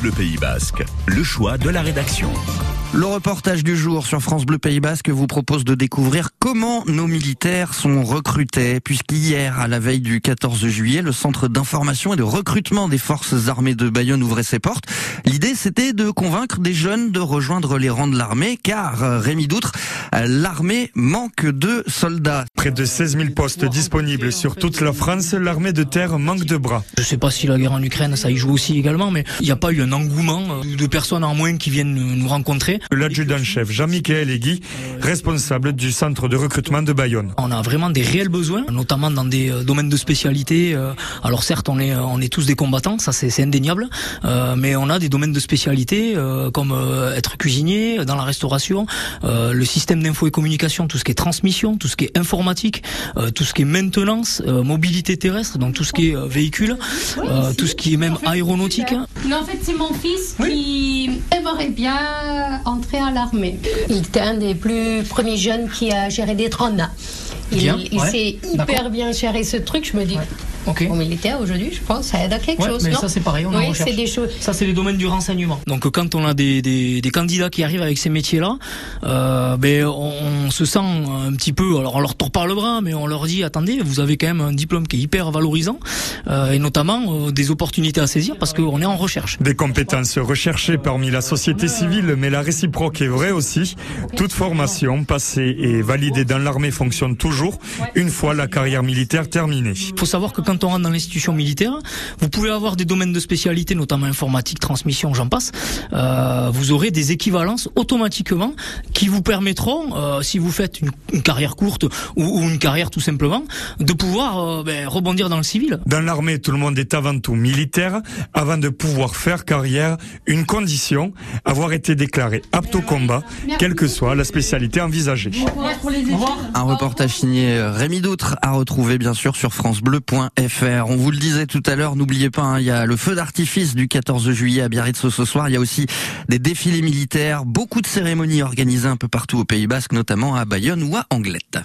Bleu Pays Basque, le choix de la rédaction. Le reportage du jour sur France Bleu Pays Basque vous propose de découvrir comment nos militaires sont recrutés, puisqu'hier, à la veille du 14 juillet, le centre d'information et de recrutement des forces armées de Bayonne ouvrait ses portes. L'idée, c'était de convaincre des jeunes de rejoindre les rangs de l'armée, car, euh, Rémi Doutre, l'armée manque de soldats. Près de 16 000 postes disponibles sur toute la France, l'armée de terre manque de bras. Je sais pas si la guerre en Ukraine, ça y joue aussi également, mais il n'y a pas eu un engouement euh, de personnes en moins qui viennent nous rencontrer. L'adjudant-chef Jean-Michel Egui, responsable du centre de recrutement de Bayonne. On a vraiment des réels besoins, notamment dans des euh, domaines de spécialité. euh, Alors certes, on est on est tous des combattants, ça c'est indéniable, mais on a des domaines de spécialité comme être cuisinier dans la restauration, le système d'info et communication, tout ce qui est transmission, tout ce qui est informatique, euh, tout ce qui est maintenance, euh, mobilité terrestre, donc tout ce qui est euh, véhicule, tout ce qui est même aéronautique. Non, en fait, c'est mon fils qui aimerait bien entrer à l'armée. Il était un des plus premiers jeunes qui a géré des drones. Il, Bien, il ouais, sait d'accord. hyper bien gérer ce truc. Je me dis, Ok. au militaire aujourd'hui, je pense, ça aide à quelque Ouais, chose. mais non ça c'est pareil, on en recherche. des choses. Ça c'est les domaines du renseignement. Donc quand on a des, des, des candidats qui arrivent avec ces métiers-là, euh, ben on, on se sent un petit peu. Alors on leur tord pas le bras, mais on leur dit attendez, vous avez quand même un diplôme qui est hyper valorisant euh, et notamment euh, des opportunités à saisir parce qu'on est en recherche. Des compétences recherchées parmi la société civile, mais la réciproque est vraie aussi. Toute formation passée et validée dans l'armée fonctionne toujours une fois la carrière militaire terminée. Il faut savoir que quand on rentre dans l'institution militaire, vous pouvez avoir des domaines de spécialité, notamment informatique, transmission, j'en passe. Euh, vous aurez des équivalences automatiquement qui vous permettront, euh, si vous faites une, une carrière courte ou, ou une carrière tout simplement, de pouvoir euh, ben, rebondir dans le civil. Dans l'armée, tout le monde est avant tout militaire. Avant de pouvoir faire carrière, une condition, avoir été déclaré apte au combat, quelle que soit la spécialité envisagée. Un reportage signé Rémi Doutre à retrouver bien sûr sur On vous le disait tout à l'heure, n'oubliez pas, hein, il y a le feu d'artifice du 14 juillet à Biarritz ce soir. Il y a aussi des défilés militaires, beaucoup de cérémonies organisées un peu partout au Pays Basque, notamment à Bayonne ou à Anglette.